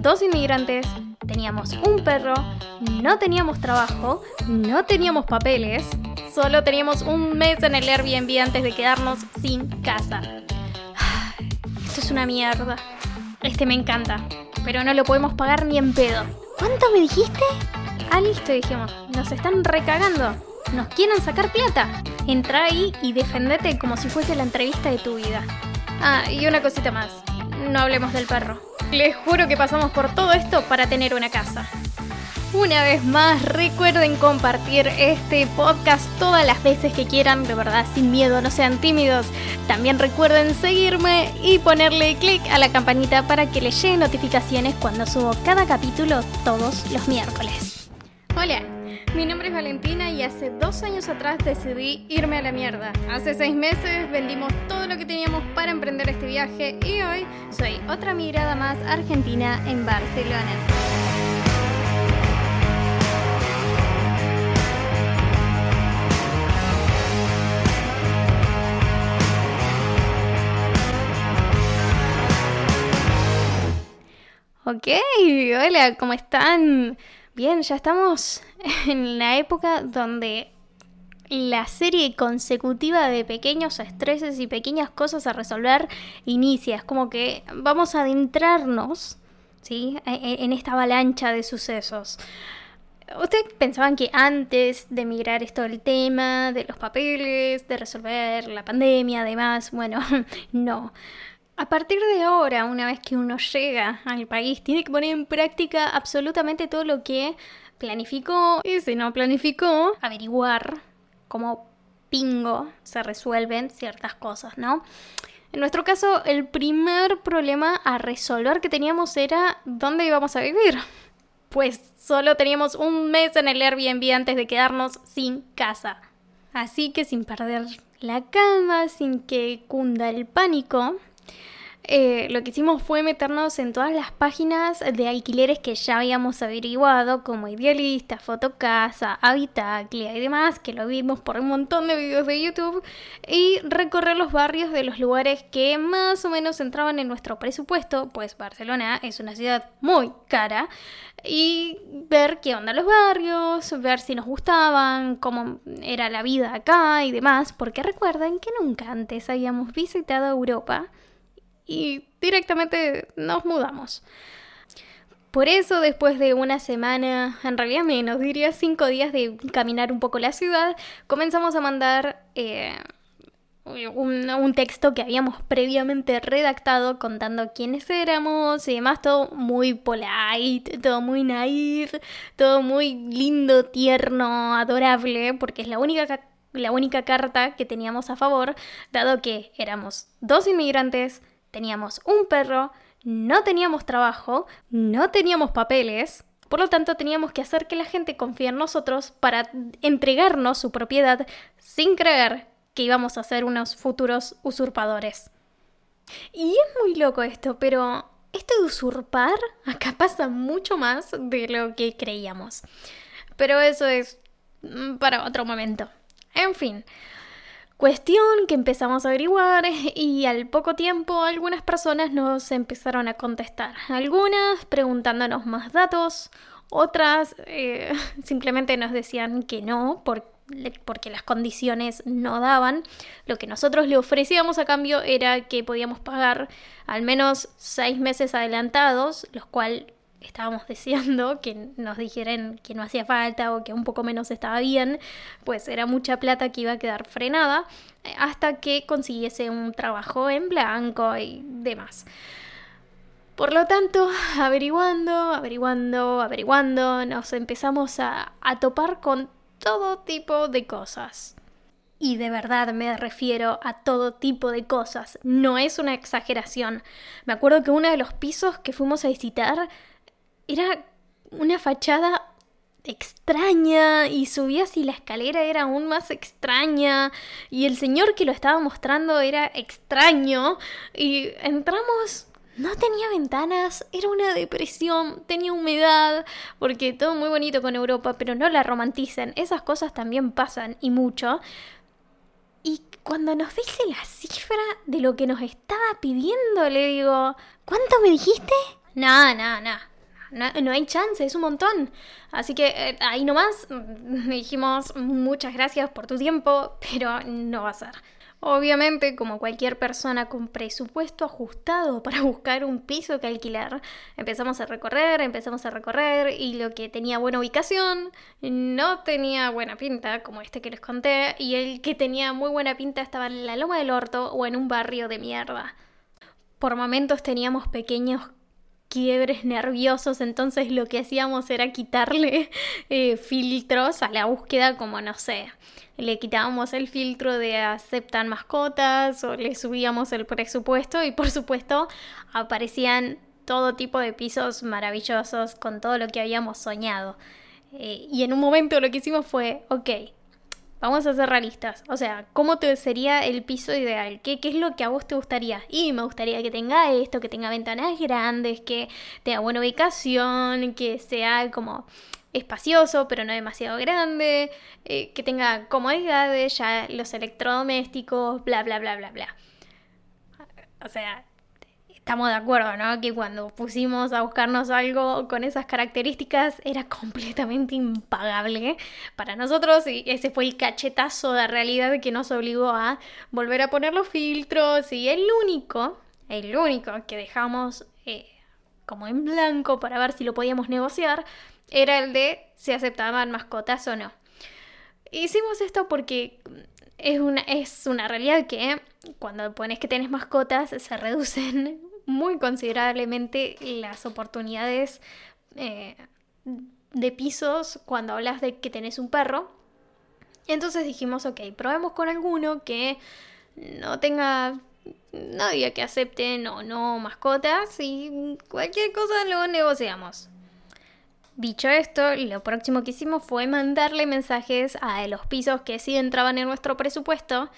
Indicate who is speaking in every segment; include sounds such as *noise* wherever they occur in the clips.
Speaker 1: dos inmigrantes, teníamos un perro, no teníamos trabajo, no teníamos papeles, solo teníamos un mes en el Airbnb antes de quedarnos sin casa. *sighs* Esto es una mierda. Este me encanta, pero no lo podemos pagar ni en pedo. ¿Cuánto me dijiste? Ah, listo, dijimos. Nos están recagando. Nos quieren sacar plata. Entra ahí y defendete como si fuese la entrevista de tu vida. Ah, y una cosita más. No hablemos del perro. Les juro que pasamos por todo esto para tener una casa. Una vez más, recuerden compartir este podcast todas las veces que quieran, de verdad, sin miedo, no sean tímidos. También recuerden seguirme y ponerle clic a la campanita para que les lleguen notificaciones cuando subo cada capítulo todos los miércoles. Hola, mi nombre es Valentina y hace dos años atrás decidí irme a la mierda. Hace seis meses vendimos todo lo que teníamos para emprender este viaje y hoy soy otra mirada más argentina en Barcelona. Ok, hola, ¿cómo están? Bien, ya estamos *laughs* en la época donde la serie consecutiva de pequeños estreses y pequeñas cosas a resolver inicia. Es como que vamos a adentrarnos, ¿sí? E, e, en esta avalancha de sucesos. ¿Ustedes pensaban que antes de emigrar esto del tema, de los papeles, de resolver la pandemia, además, bueno, *laughs* no. A partir de ahora, una vez que uno llega al país, tiene que poner en práctica absolutamente todo lo que planificó y si no planificó, averiguar cómo pingo se resuelven ciertas cosas, ¿no? En nuestro caso, el primer problema a resolver que teníamos era dónde íbamos a vivir. Pues solo teníamos un mes en el Airbnb antes de quedarnos sin casa. Así que sin perder la calma, sin que cunda el pánico, eh, lo que hicimos fue meternos en todas las páginas de alquileres que ya habíamos averiguado, como Idealista, Fotocasa, Habitaclia y demás, que lo vimos por un montón de videos de YouTube, y recorrer los barrios de los lugares que más o menos entraban en nuestro presupuesto, pues Barcelona es una ciudad muy cara, y ver qué onda los barrios, ver si nos gustaban, cómo era la vida acá y demás, porque recuerden que nunca antes habíamos visitado Europa y directamente nos mudamos. Por eso, después de una semana, en realidad menos, diría cinco días de caminar un poco la ciudad, comenzamos a mandar eh, un, texto que habíamos previamente redactado contando quiénes éramos y demás, todo muy polite, todo muy naive, todo muy lindo, tierno, adorable, porque es la única, la única carta que teníamos a favor, dado que éramos dos inmigrantes teníamos un perro, no teníamos trabajo, no teníamos papeles, por lo tanto teníamos que hacer que la gente confíe en nosotros para entregarnos su propiedad sin creer que íbamos a ser unos futuros usurpadores. Y es muy loco esto, pero esto de usurpar acá pasa mucho más de lo que creíamos. Pero eso es mm, para otro momento. En fin, Cuestión que empezamos a averiguar y al poco tiempo algunas personas nos empezaron a contestar. Algunas preguntándonos más datos, otras eh, *laughs* simplemente nos decían que no porque las condiciones no daban. Lo que nosotros le ofrecíamos a cambio era que podíamos pagar al menos seis meses adelantados, los cuales estábamos deseando que nos dijeran que no hacía falta o que un poco menos estaba bien, pues era mucha plata que iba a quedar frenada eh, hasta que consiguiese un trabajo en blanco y demás. Por lo tanto, averiguando, averiguando, averiguando, nos empezamos a, a topar con todo tipo de cosas. Y de verdad me refiero a todo tipo de cosas, no es una exageración. Me acuerdo que uno de los pisos que fuimos a visitar era una fachada extraña y subías y la escalera era aún más extraña y el señor que lo estaba mostrando era extraño y entramos no tenía ventanas, era una depresión, tenía humedad, porque todo muy bonito con Europa, pero no la romanticen, esas cosas también pasan y mucho. Y cuando nos dice la cifra de lo que nos estaba pidiendo, le digo, ¿cuánto me dijiste? No, no, no, no, hay chance, es un montón. Así que eh, ahí nomás *laughs* dijimos muchas gracias por tu tiempo, pero no va a ser. Obviamente, como cualquier persona con presupuesto ajustado *laughs* para buscar un piso que alquilar, empezamos a recorrer, empezamos a recorrer y lo que tenía buena ubicación no tenía buena pinta, como este que les conté, y el que tenía muy buena pinta estaba en la Loma del Orto o en un barrio de mierda. Por momentos teníamos pequeños quiebres nerviosos, entonces lo que hacíamos era quitarle *laughs* eh, filtros a la búsqueda, como no sé, le quitábamos el filtro de aceptan mascotas o le subíamos el presupuesto y por supuesto aparecían todo tipo de pisos maravillosos con todo lo que habíamos soñado. Eh, y en un momento lo que hicimos fue, ok, Vamos a ser realistas. O sea, ¿cómo te sería el piso ideal? ¿Qué, ¿Qué, es lo que a vos te gustaría? Y me gustaría que tenga esto, que tenga ventanas grandes, que tenga buena ubicación, que sea como espacioso, pero no demasiado grande, eh, que tenga comodidades, ya los electrodomésticos, bla, bla, bla, bla, bla. O sea, estamos de acuerdo, ¿no? Que cuando pusimos a buscarnos algo con esas características era completamente impagable para nosotros y ese fue el cachetazo de realidad que nos obligó a volver a poner los filtros y el único, el único que dejamos eh, como en blanco para ver si lo podíamos negociar era el de si aceptaban mascotas o no. Hicimos esto porque es una, es una realidad que cuando pones que tienes mascotas se reducen muy considerablemente las oportunidades eh, de pisos cuando hablas de que tenés un perro. Entonces dijimos, ok, probemos con alguno que no tenga nadie que acepte no, no mascotas y cualquier cosa lo negociamos. Dicho esto, lo próximo que hicimos fue mandarle mensajes a los pisos que sí entraban en nuestro presupuesto,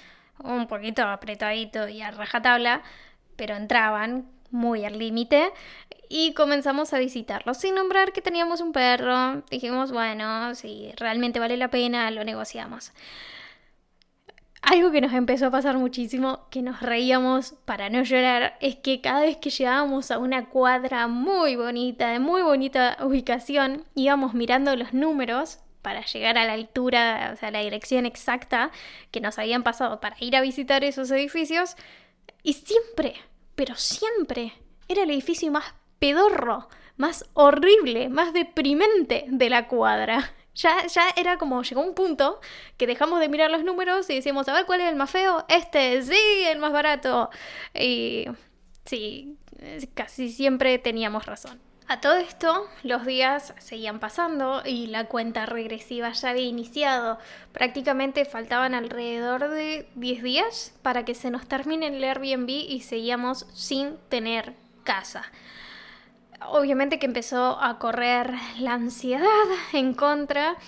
Speaker 1: un poquito apretadito y a rajatabla, pero entraban muy al límite y comenzamos a visitarlo sin nombrar que teníamos un perro. Dijimos, bueno, si realmente vale la pena, lo negociamos. Algo que nos empezó a pasar muchísimo, que nos reíamos para no llorar, es que cada vez que llegábamos a una cuadra muy bonita, de muy bonita ubicación, íbamos mirando los números para llegar a la altura, o sea, la dirección exacta que nos habían pasado para ir a visitar esos edificios, y siempre pero siempre era el edificio más pedorro, más horrible, más deprimente de la cuadra. Ya, ya era como, llegó un punto que dejamos de mirar los números y decíamos, a ver cuál es el más feo, este, sí, el más barato. Y sí, casi siempre teníamos razón. A todo esto, los días seguían pasando y la cuenta regresiva ya había iniciado. Prácticamente faltaban alrededor de 10 días para que se nos termine el Airbnb y seguíamos sin tener casa. Obviamente que empezó a correr la ansiedad en contra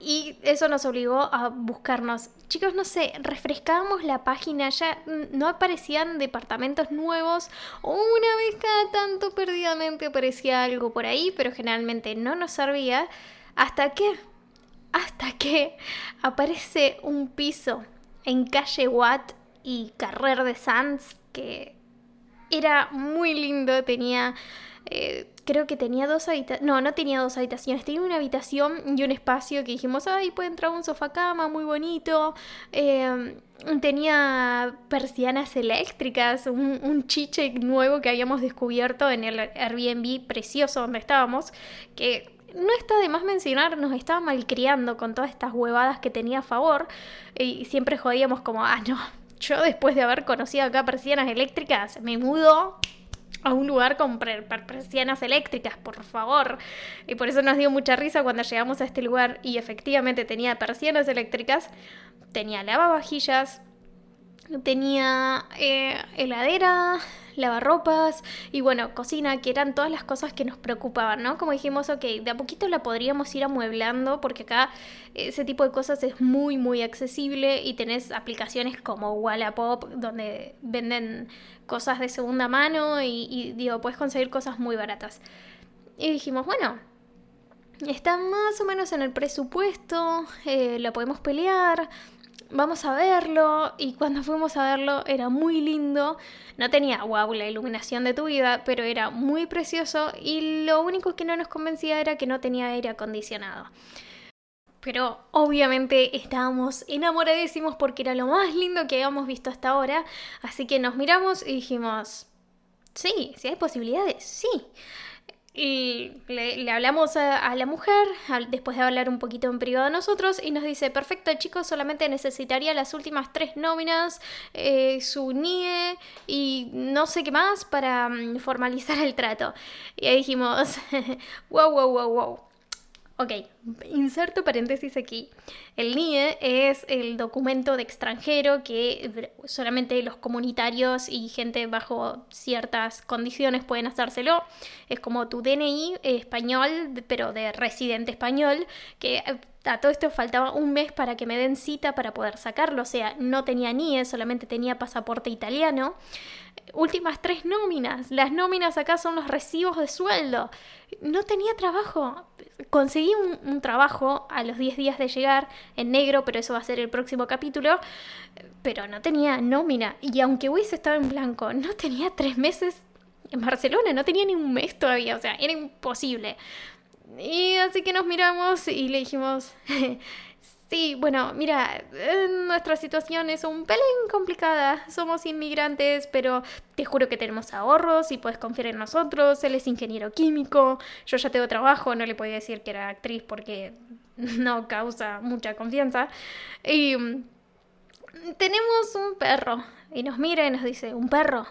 Speaker 1: y eso nos obligó a buscarnos. Chicos, no sé, refrescábamos la página, ya no aparecían departamentos nuevos. Una vez cada tanto perdidamente aparecía algo por ahí, pero generalmente no nos servía. Hasta que, hasta que aparece un piso en calle Watt y Carrer de Sanz que era muy lindo, tenía eh, creo que tenía dos habitaciones, no, no tenía dos habitaciones, tenía una habitación y un espacio que dijimos, ay, puede entrar un sofá cama muy bonito, em, tenía persianas eléctricas, un, un, chiche nuevo que habíamos descubierto en el Airbnb precioso donde estábamos, que no está de más mencionar, nos estaba malcriando con todas estas huevadas que tenía a favor y siempre jodíamos como, ah, no, yo después de haber conocido acá persianas eléctricas me mudo a un lugar con persianas eléctricas, por favor. Y por eso nos dio mucha risa cuando llegamos a este lugar y efectivamente tenía persianas eléctricas, tenía lavavajillas, tenía eh, heladera, lavarropas y bueno, cocina, que eran todas las cosas que nos preocupaban, ¿no? Como dijimos, ok, de a poquito la podríamos ir amueblando porque acá ese tipo de cosas es muy, muy accesible y tenés aplicaciones como Wallapop donde venden cosas de segunda mano y, digo, puedes conseguir cosas muy baratas. Y dijimos, bueno, está más o menos en el presupuesto, eh, lo podemos pelear, vamos a verlo. Y cuando fuimos a verlo era muy lindo. No tenía, wow, la iluminación de tu vida, pero era muy precioso. Y lo único que no nos convencía era que no tenía aire acondicionado. Pero obviamente estábamos enamoradísimos porque era lo más lindo que habíamos visto hasta ahora. Así que nos miramos y dijimos, sí, si hay posibilidades, sí. Y le, hablamos a, la mujer, después de hablar un poquito en privado a nosotros, y nos dice, perfecto chicos, solamente necesitaría las últimas tres nóminas, eh, su NIE y no sé qué más para mm, formalizar el trato. Y ahí dijimos, *laughs* wow, wow, wow, wow. Ok, inserto paréntesis aquí. El NIE es el documento de extranjero que solamente los comunitarios y gente bajo ciertas condiciones pueden hacérselo. Es como tu DNI español, pero de residente español, que todo esto faltaba un mes para que me den cita para poder sacarlo. O sea, no tenía NIE, solamente tenía pasaporte italiano últimas tres nóminas. Las nóminas acá son los recibos de sueldo. No tenía trabajo. Conseguí un, trabajo a los 10 días de llegar en negro, pero eso va a ser el próximo capítulo. Pero no tenía nómina. Y aunque hubiese estado en blanco, no tenía tres meses en Barcelona. No tenía ni un mes todavía. O sea, era imposible. Y así que nos miramos y le dijimos, *laughs* Sí, bueno, mira, nuestra situación es un pelín complicada. Somos inmigrantes, pero te juro que tenemos ahorros y puedes confiar en nosotros. Él es ingeniero químico, yo ya tengo trabajo, no le podía decir que era actriz porque *laughs* no causa mucha confianza. Y mm, tenemos un perro. Y nos mira y nos dice, ¿un perro?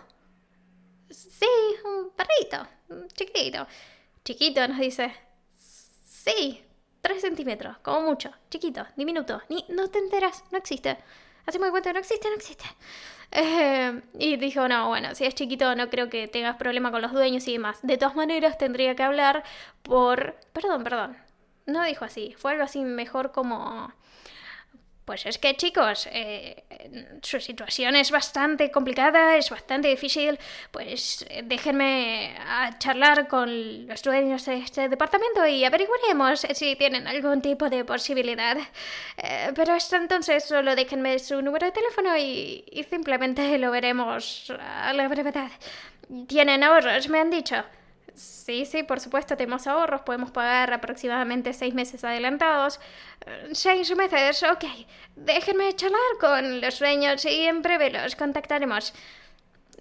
Speaker 1: Sí, un perrito, chiquitito. Chiquito, nos dice. Sí, 3 centímetros, como mucho, chiquito, diminuto, ni, no te enteras, no existe. Así me cuenta, no existe, no existe. Eh, y dijo, no, bueno, si es chiquito no creo que tengas problema con los dueños y demás. De todas maneras tendría que hablar por... Perdón, perdón. No dijo así, fue algo así mejor como... Pues es que chicos, eh, su situación es bastante complicada, es bastante difícil. Pues eh, déjenme a charlar con los dueños de este departamento y averiguaremos si tienen algún tipo de posibilidad. Eh, pero hasta entonces solo déjenme su número de teléfono y, y simplemente lo veremos a la brevedad. Tienen ahorros, me han dicho. Sí, sí, por supuesto, tenemos ahorros, podemos pagar aproximadamente seis meses adelantados. Eh, seis meses, ok. Déjenme charlar con los dueños y en breve los contactaremos.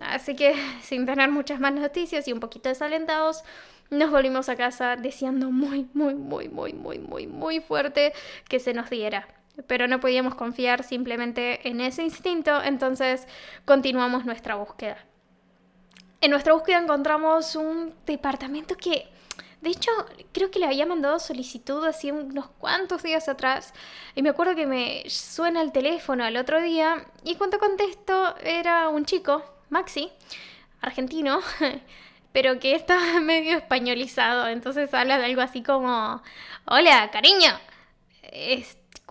Speaker 1: Así que, *laughs* sin tener muchas más noticias y un poquito desalentados, nos volvimos a casa deseando muy, muy, muy, muy, muy, muy, muy fuerte que se nos diera. Pero no podíamos confiar simplemente en ese instinto, entonces continuamos nuestra búsqueda. En nuestra búsqueda encontramos un departamento que, de hecho, creo que le había mandado solicitud así unos cuantos días atrás. Y me acuerdo que me suena el teléfono al otro día y cuando contesto era un chico, Maxi, argentino, *laughs* pero que está *laughs* medio españolizado. Entonces habla de algo así como, hola, cariño.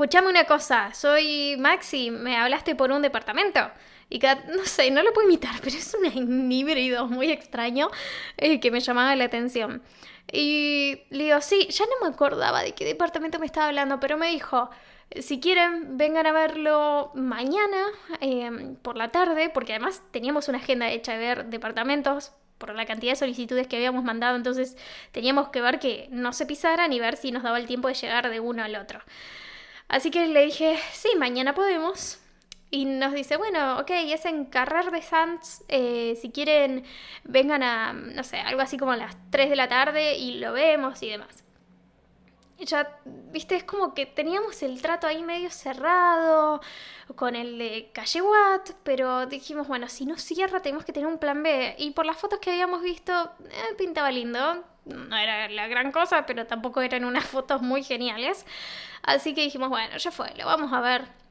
Speaker 1: Escúchame una cosa, soy Maxi, me hablaste por un departamento. Y no sé, no lo puedo imitar, *laughs* pero es un híbrido muy extraño eh, que me llamaba la atención. Y le digo, sí, ya no me acordaba de qué departamento me estaba hablando, pero me dijo, si quieren, vengan a verlo mañana em, por la tarde, porque además teníamos una agenda hecha de ver departamentos por la cantidad de solicitudes que habíamos mandado, entonces teníamos que ver que no se pisaran y ver si nos daba el tiempo de llegar de uno al otro. Así que le dije, sí, mañana podemos. Y nos dice, bueno, ok, es en Carrer de Sanz, eh, si quieren vengan a, no sé, algo así como a las 3 de la tarde y lo vemos y demás. Ya, viste, es como que teníamos el trato ahí medio cerrado con el de Calle Watt, pero dijimos, bueno, si no cierra tenemos que tener un plan B. Y por las fotos que habíamos visto, eh, pintaba lindo. No era la gran cosa, pero tampoco eran unas fotos muy geniales. Así que dijimos, bueno, ya fue, lo vamos a ver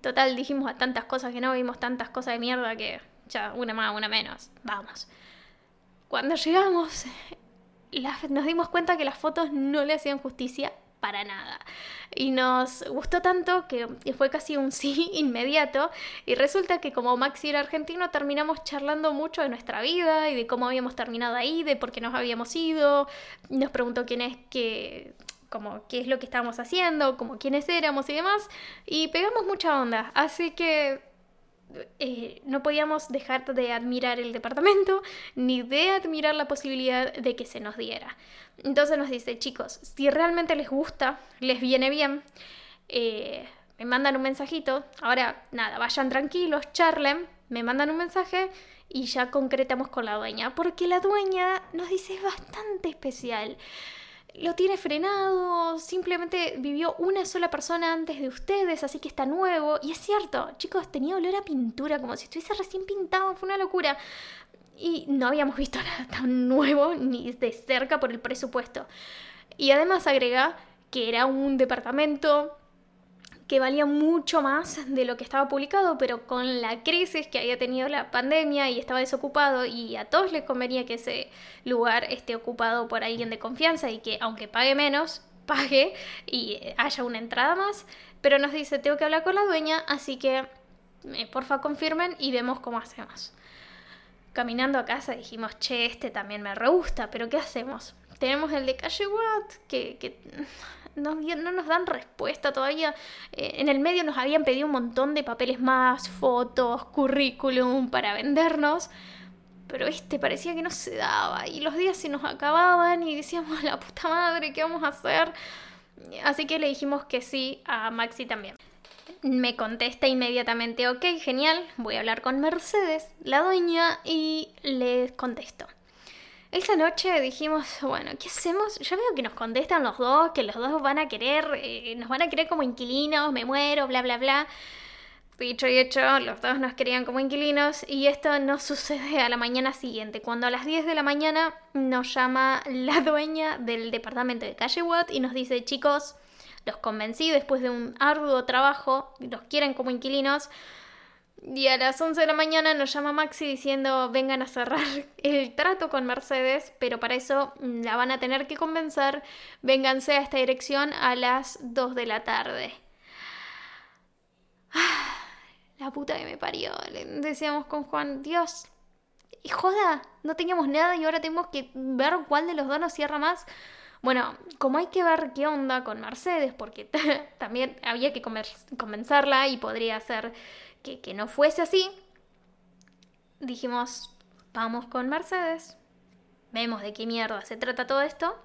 Speaker 1: Total, dijimos a tantas cosas que no, vimos tantas cosas de mierda que ya una más, una menos. Vamos. Cuando llegamos, nos dimos cuenta que las fotos no le hacían justicia para nada. Y nos gustó tanto que fue casi un sí *laughs* inmediato. Y resulta que como Maxi era argentino, terminamos charlando mucho de nuestra vida y de cómo habíamos terminado ahí, de por qué nos habíamos ido. Nos preguntó quién es que como qué es lo que estábamos haciendo, como quiénes éramos y demás, y pegamos mucha onda, así que eh, no podíamos dejar de admirar el departamento ni de admirar la posibilidad de que se nos diera. Entonces nos dice, chicos, si realmente les gusta, les viene bien, eh, me mandan un mensajito. Ahora, nada, vayan tranquilos, charlen, me mandan un mensaje y ya concretamos con la dueña. Porque la dueña nos dice es bastante especial lo tiene frenado, simplemente vivió una sola persona antes de ustedes, así que está nuevo. Y es cierto, chicos, tenía olor a pintura, como si estuviese recién pintado, fue una locura. Y no habíamos visto *laughs* nada tan nuevo ni de cerca por el presupuesto. Y además agrega que era un departamento que valía mucho más de lo que estaba publicado, pero con la crisis que había tenido la pandemia y estaba desocupado y a todos les convenía que ese lugar esté ocupado por alguien de confianza y que aunque pague menos, *laughs* pague y haya una entrada más, pero nos dice, tengo que hablar con la dueña, así que eh, porfa confirmen y vemos cómo hacemos. Caminando a casa dijimos, che, este también me re gusta, pero ¿qué hacemos? Tenemos el de Calle Watt, que, que no, no, nos dan respuesta todavía. Eh, en el medio nos habían pedido un montón de papeles más, fotos, currículum para vendernos. Pero este parecía que no se daba y los días se nos acababan y decíamos, la puta madre, ¿qué vamos a hacer? Así que le dijimos que sí a Maxi también. Me contesta inmediatamente, ok, genial, voy a hablar con Mercedes, la dueña, y les contesto. Esa noche dijimos, bueno, ¿qué hacemos? Ya veo que nos contestan los dos, que los dos van a querer, eh, nos van a querer como inquilinos, me muero, bla, bla, bla. Dicho y hecho, los dos nos querían como inquilinos y esto no sucede a la mañana siguiente, cuando a las 10 de la mañana nos llama la dueña del departamento de Calle Watt y nos dice, chicos, los convencí después de un arduo trabajo, los quieren como inquilinos, y a las 11 de la mañana nos llama Maxi diciendo vengan a cerrar el trato con Mercedes, pero para eso la van a tener que convencer, vénganse a esta dirección a las 2 de la tarde. *sighs* La puta que me parió, le decíamos con Juan, Dios, y joda, no teníamos nada y ahora tenemos que ver cuál de los dos nos cierra más. Bueno, como hay que ver qué onda con Mercedes, porque *laughs* también había que convencerla y podría ser que, no fuese así, dijimos, vamos con Mercedes, vemos de qué mierda se trata todo esto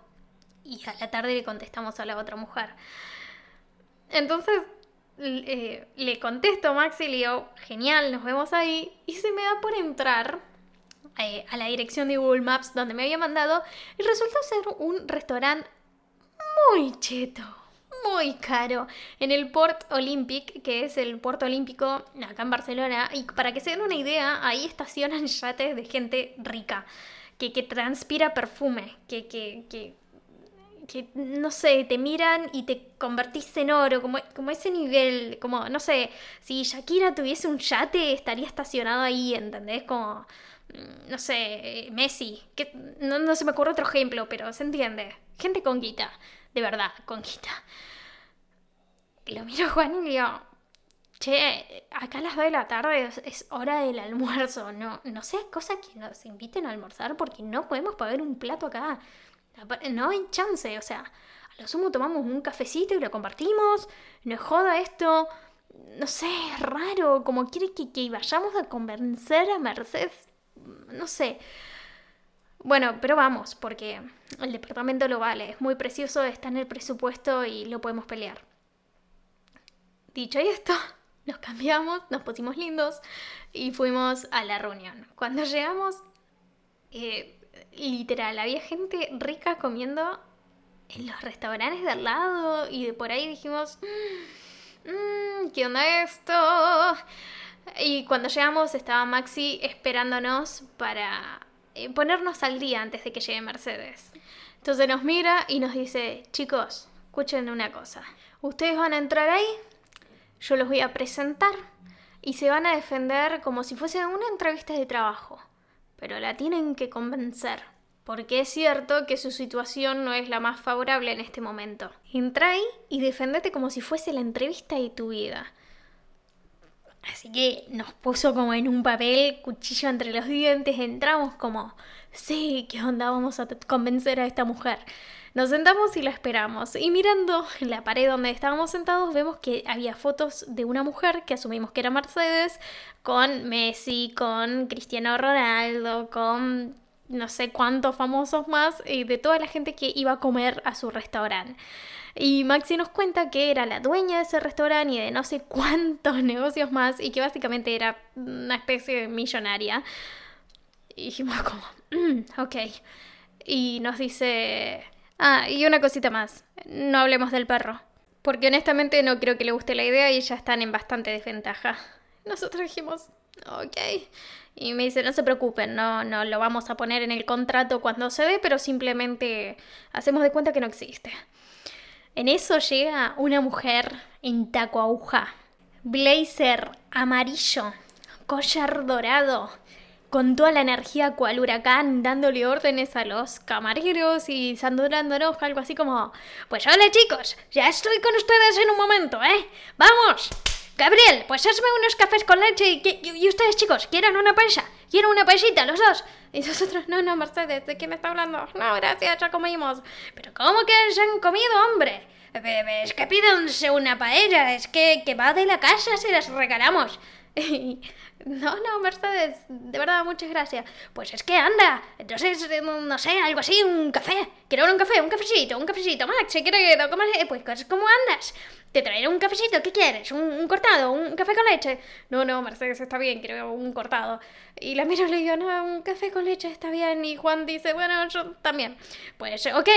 Speaker 1: y a la tarde le contestamos a la otra mujer. Entonces eh, le contesto a Maxi y le digo, genial, nos vemos ahí. Y se me da por entrar eh, a la dirección de Google Maps donde me había mandado y resultó ser un restaurante muy cheto muy caro en el Port Olympic, que es el puerto olímpico acá en Barcelona. Y para que se den una idea, ahí estacionan *laughs* yates de gente rica, que, que transpira perfume, que, que, que, que, no sé, te miran y te convertís en oro, como, como ese nivel, como, no sé, si Shakira tuviese un yate, estaría estacionado ahí, ¿entendés? Como, mm, no sé, Messi, que no, no se me ocurre otro ejemplo, pero se entiende. Gente con guita, de verdad, con guita lo miro Juan y le digo, che, acá a las 2 de la tarde es, hora del almuerzo, no, no sea cosa que nos inviten a almorzar porque no podemos pagar un plato acá. No hay chance, o sea, a lo sumo tomamos un cafecito y lo compartimos, no joda esto, no sé, es raro, como quiere que, que vayamos a convencer a Mercedes, no sé. Bueno, pero vamos, porque el departamento lo vale, es muy precioso, está en el presupuesto y lo podemos pelear. Dicho esto, *laughs* nos cambiamos, nos pusimos lindos y fuimos a la reunión. Cuando llegamos, eh, literal, había gente rica comiendo en los restaurantes de al lado y de por ahí dijimos, mmm, ¿qué onda esto? Y cuando llegamos estaba Maxi esperándonos para eh, ponernos al día antes de que llegue Mercedes. Entonces nos mira y nos dice, chicos, escuchen una cosa. Ustedes van a entrar ahí yo los voy a presentar y se van a defender como si fuese una entrevista de trabajo. Pero la tienen que convencer, porque es cierto que su situación no es la más favorable en este momento. Entra ahí y defendete como si fuese la entrevista de tu vida. Así que nos puso como en un papel, cuchillo entre los dientes, entramos como sí, ¿qué onda? Vamos a convencer a esta mujer. Nos sentamos y la esperamos. Y mirando la pared donde estábamos sentados, vemos que había fotos de una mujer que asumimos que era Mercedes, con Messi, con Cristiano Ronaldo, con no sé cuántos famosos más, y de toda la gente que iba a comer a su restaurante. Y Maxi nos cuenta que era la dueña de ese restaurante y de no sé cuántos *laughs* negocios más y que básicamente era una especie de millonaria. Y dijimos como, mm, ok. Y nos dice, ah, y una cosita más, no hablemos del perro. Porque honestamente no creo que le guste la idea y ya están en bastante desventaja. Nosotros dijimos, ok. Y me dice, no se preocupen, no, no lo vamos a poner en el contrato cuando se dé, pero simplemente hacemos de cuenta que no existe. En eso llega una mujer en taco aguja, blazer amarillo, collar dorado, con toda la energía cual huracán, dándole órdenes a los camareros y sandurándonos algo así como, pues hola chicos, ya estoy con ustedes en un momento, ¿eh? ¡Vamos! Gabriel, pues hazme unos cafés con leche y, ustedes chicos, ¿quieren una paisa? ¿Quieren una paisita, los dos? Y nosotros, no, no, Mercedes, ¿de qué me está hablando? No, gracias, ya comimos. Pero ¿cómo que ya han comido, hombre? Es que pídense una paella, es que, que va de la casa si las regalamos. *laughs* *laughs* no, no, Mercedes, de verdad, muchas gracias. Pues es que anda, entonces, no sé, algo así, un café. Quiero un café, un cafecito, un cafecito, Max, quiero que, pues, ¿cómo andas? Te traeré un cafecito, ¿qué quieres? ¿Un, cortado? ¿Un café con leche? No, no, Mercedes, está bien, quiero un cortado. Y la miro y le digo, no, un café con leche está bien. Y Juan dice, bueno, yo también. Pues, ok,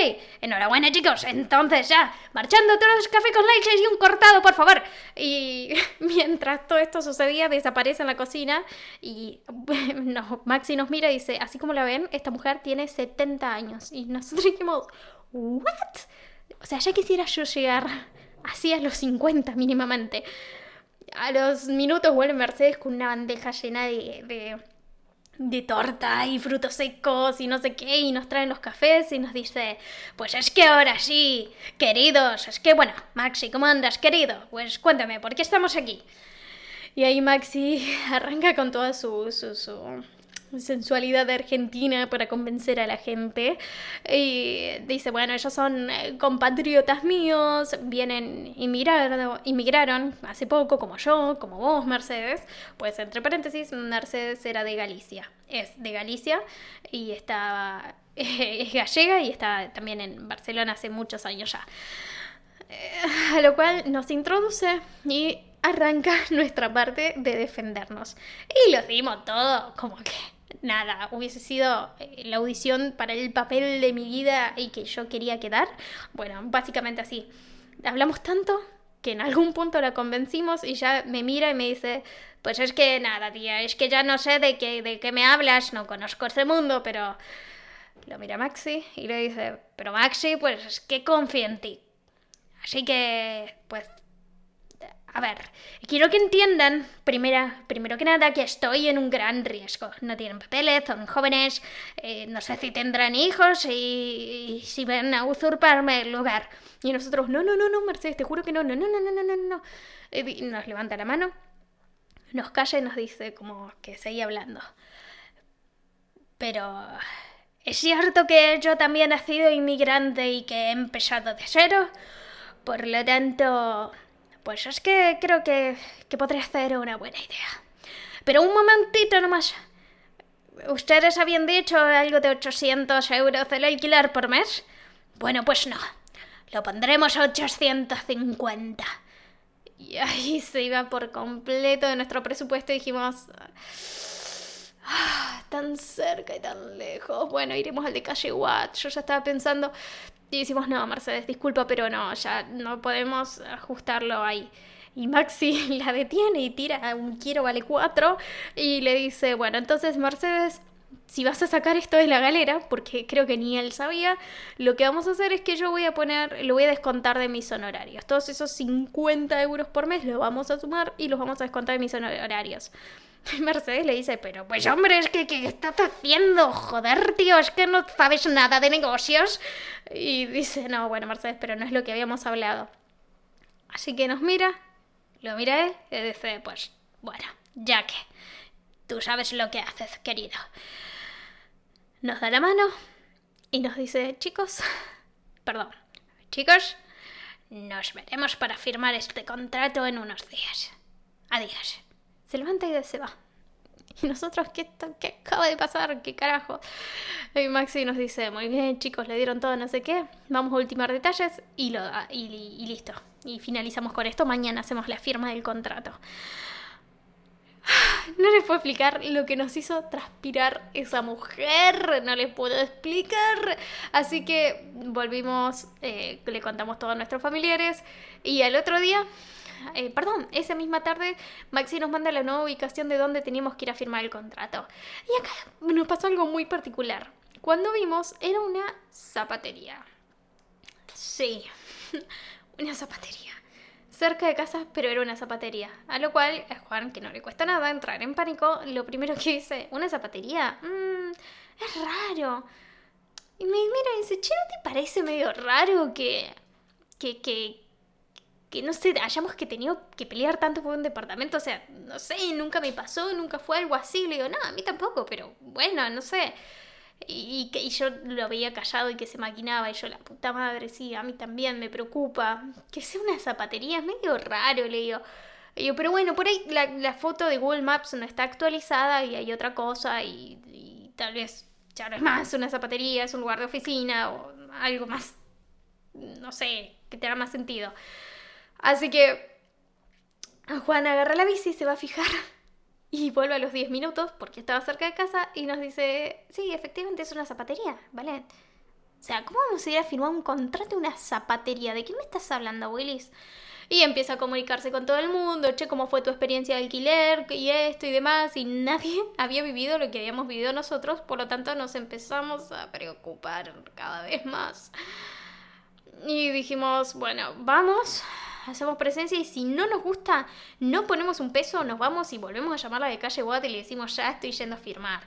Speaker 1: enhorabuena, chicos. Entonces ya, marchando todos los cafés con leche y un cortado, por favor. Y *laughs* mientras todo esto sucedía, desaparece en la cocina. Y *laughs* no, Maxi nos mira y dice, así como la ven, esta mujer tiene 70 años. Y nosotros *laughs* dijimos, ¿what? O sea, ya quisiera yo llegar así a los 50 mínimamente. A los minutos vuelve Mercedes con una bandeja llena de, de, torta y frutos secos y no sé qué, y nos traen los cafés y nos dice, pues es que ahora sí, queridos, es que bueno, Maxi, ¿cómo andas, querido? Pues cuéntame, ¿por qué estamos aquí? Y ahí Maxi *laughs* arranca con toda su, su, su sensualidad argentina para convencer a la gente. Y dice, bueno, ellos son eh, compatriotas míos, vienen, inmigraron, inmigraron hace poco, como yo, como vos, Mercedes. Pues entre paréntesis, Mercedes era de Galicia. Es de Galicia y está, *laughs* es gallega y está también en Barcelona hace muchos años ya. Eh, a lo cual nos introduce y arranca *laughs* nuestra parte de defendernos. Y lo dimos todo como que nada, hubiese sido eh, la audición para el papel de mi vida y que yo quería quedar. Bueno, básicamente así. Hablamos tanto que en algún punto la convencimos y ya me mira y me dice, pues es que nada, tía, es que ya no sé de qué, de qué me hablas, no conozco este mundo, pero... Lo mira Maxi y le dice, pero Maxi, pues es que confío en ti. Así que, pues a ver, quiero que entiendan, primera, primero que nada, que estoy en un gran riesgo. No tienen papeles, son jóvenes, eh, no sé si tendrán hijos y, si van a usurparme el lugar. Y nosotros, no, no, no, no, Mercedes, te juro que no, no, no, no, no, no, no, no. Y nos levanta la mano, nos calla y nos dice como que seguía hablando. Pero... ¿Es cierto que yo también he sido inmigrante y que he empezado de cero? Por lo tanto, pues es que creo que, que podría ser una buena idea. Pero un momentito nomás. ¿Ustedes habían dicho algo de 800 euros el alquiler por mes? Bueno, pues no. Lo pondremos a 850. Y ahí se iba por completo de nuestro presupuesto y dijimos... Tan cerca y tan lejos. Bueno, iremos al de calle Watt. Yo ya estaba pensando, y decimos, no, Mercedes, disculpa, pero no, ya no podemos ajustarlo ahí. Y Maxi *laughs* la detiene y tira un quiero vale cuatro y le dice, bueno, entonces Mercedes, si vas a sacar esto de la galera, porque creo que ni él sabía, lo que vamos a hacer es que yo voy a poner, lo voy a descontar de mis honorarios. Todos esos 50 euros por mes los vamos a sumar y los vamos a descontar de mis honorarios. *laughs* Mercedes le dice, pero pues hombre, es que ¿qué estás haciendo? Joder, tío, es que no sabes nada de negocios. Y dice, no, bueno, Mercedes, pero no es lo que habíamos hablado. Así que nos mira, lo mira él y dice, pues, bueno, ya que tú sabes lo que haces, querido. nos da la mano y nos dice, chicos, *laughs* perdón, chicos, nos veremos para firmar este contrato en unos días. Adiós. Se levanta y se va. *laughs* Y nosotros, ¿qué, ¿qué acaba de pasar? ¿Qué carajo? Y Maxi nos dice, muy bien chicos, le dieron todo, no sé qué, vamos a ultimar detalles y, lo, y listo. Y finalizamos con esto, mañana hacemos la firma del contrato. No les puedo explicar lo que nos hizo transpirar esa mujer, no les puedo explicar. Así que volvimos, eh, le contamos todo a nuestros familiares y al otro día, eh, perdón, esa misma tarde, Maxi nos manda la nueva ubicación de donde teníamos que ir a firmar el contrato. Y acá nos pasó algo muy particular. Cuando vimos, era una zapatería. Sí, *laughs* una zapatería cerca de casa, pero era una zapatería. A lo cual a Juan, que no le cuesta nada entrar en pánico, lo primero que dice, ¿una zapatería? Mmm, es raro. Y me mira y dice, che, ¿no te parece medio raro que, que, que, que, no sé, hayamos que tenido que pelear tanto por un departamento? O sea, no sé, nunca me pasó, nunca fue algo así. Le digo, no, a mí tampoco, pero bueno, no sé. Y, y, yo lo veía callado y que se maquinaba y yo, la puta madre, sí, a mí también me preocupa. Que sea una zapatería es medio raro, le digo. yo, pero bueno, por ahí la, foto de Google Maps no está actualizada y hay otra cosa y, tal vez ya no es más una zapatería, es un lugar de oficina o algo más, no sé, que tenga más sentido. Así que Juan agarra la bici y se va a fijar y vuelve a los 10 minutos porque estaba cerca de casa y nos dice, sí, efectivamente es una zapatería, ¿vale? O sea, ¿cómo vamos a ir a firmar un contrato de una zapatería? ¿De qué me estás hablando, Willis? Y empieza a comunicarse con todo el mundo, che, ¿cómo fue tu experiencia de alquiler? Y esto y demás. Y nadie *laughs* había vivido lo que habíamos vivido nosotros, por lo tanto nos empezamos a preocupar cada vez más. Y dijimos, bueno, vamos hacemos presencia y si no nos gusta, no ponemos un peso, nos vamos y volvemos a llamarla de calle Watt y le decimos ya estoy yendo a firmar.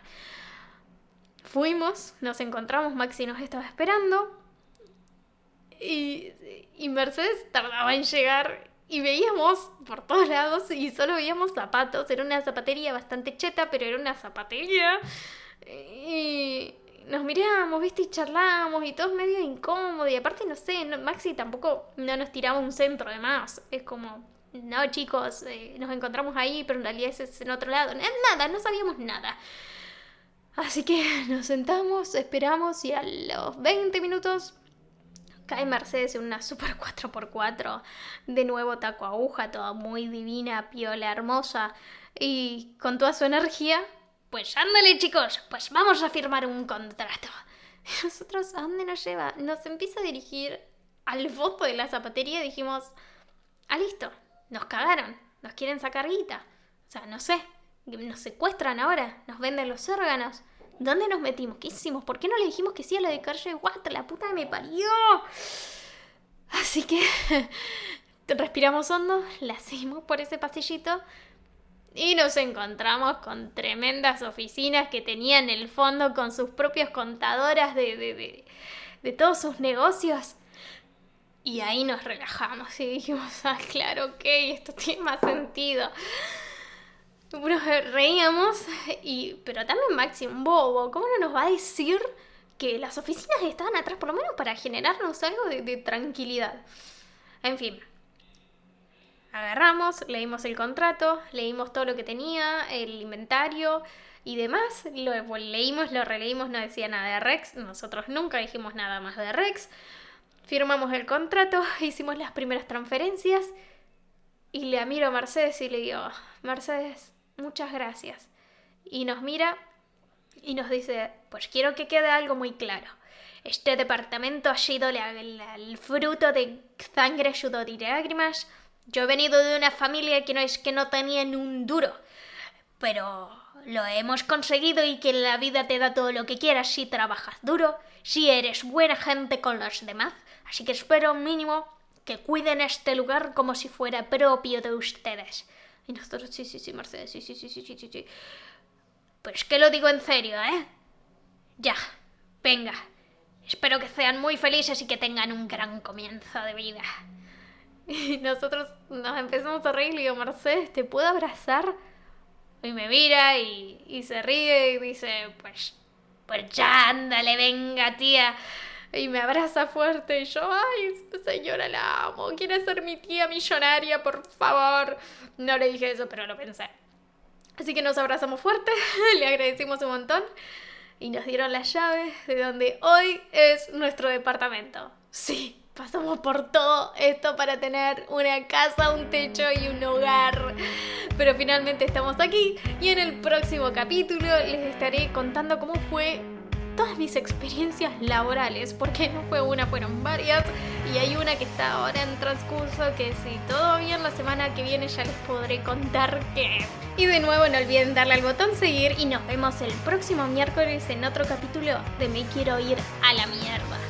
Speaker 1: Fuimos, nos encontramos, Maxi nos estaba esperando y, y Mercedes tardaba en llegar y veíamos por todos lados y solo veíamos zapatos. Era una zapatería bastante cheta, pero era una zapatería. Y, nos mirábamos, viste, y charlábamos y todo medio incómodo. Y aparte, no sé, Maxi tampoco no nos tiraba un centro además. Es como, no chicos, eh, nos encontramos ahí, pero en realidad es en otro lado. Nada, no sabíamos nada. Así que *laughs* nos sentamos, esperamos y a los 20 minutos cae Mercedes en una Super 4x4. De nuevo taco aguja, toda muy divina, piola, hermosa. Y con toda su energía pues ándale chicos, pues vamos a firmar un contrato. Y *laughs* nosotros, ¿a dónde nos lleva? Nos empieza a dirigir al foto de la zapatería y dijimos, ah, listo, nos cagaron, nos quieren sacar guita. O sea, no sé, nos secuestran ahora, nos venden los órganos. ¿Dónde nos metimos? ¿Qué hicimos? ¿Por qué no le dijimos que sí a lo de Calle Watt? La puta me parió. Así que *laughs* respiramos hondo, la seguimos por ese pasillito y nos encontramos con tremendas oficinas que tenían el fondo con sus propias contadoras de, de, de, todos sus negocios. Y ahí nos relajamos y dijimos, ah, claro, ok, esto tiene más sentido. Nos reíamos, y, pero también Maxi, bobo, ¿cómo no nos va a decir que las oficinas estaban atrás, por lo menos para generarnos algo de tranquilidad? En fin, agarramos, leímos el contrato, leímos todo lo que tenía, el inventario y demás. Lo leímos, lo releímos, no decía nada de Rex. Nosotros nunca dijimos nada más de Rex. Firmamos el contrato, *laughs* hicimos las primeras transferencias y le miro a Mercedes y le digo, Mercedes, muchas gracias. Y nos mira y nos dice, pues quiero que quede algo muy claro. Este departamento ha sido el fruto de sangre, sudor y lágrimas yo he venido de una familia que no es que no tenían un duro, pero lo hemos conseguido y que la vida te da todo lo que quieras si trabajas duro, si eres buena gente con los demás. Así que espero mínimo que cuiden este lugar como si fuera propio de ustedes. Y nosotros, sí, sí, sí, Mercedes, sí, sí, sí, sí, sí, sí. Pues que lo digo en serio, ¿eh? Ya, venga. Espero que sean muy felices y que tengan un gran comienzo de vida. *laughs* Y nosotros nos empezamos a reír y le digo, Mercedes, ¿te puedo abrazar? Y me mira y, se ríe y dice, pues Pues ya, ándale, venga, tía. Y me abraza fuerte y yo, ay, señora, la amo. Quiere ser mi tía millonaria, por favor. No le dije eso, pero lo pensé. Así que nos abrazamos fuerte, *laughs* le agradecimos un montón y nos dieron las llaves de donde hoy es nuestro departamento. Sí, pasamos por todo esto para tener una casa, un techo y un hogar. Pero finalmente estamos aquí y en el próximo capítulo les estaré contando cómo fue todas mis experiencias laborales, porque no fue una, fueron varias, y hay una que está ahora en transcurso que si todo bien la semana que viene ya les podré contar qué Y de nuevo no olviden darle al botón seguir y nos vemos el próximo miércoles en otro capítulo de Me quiero ir a la mierda.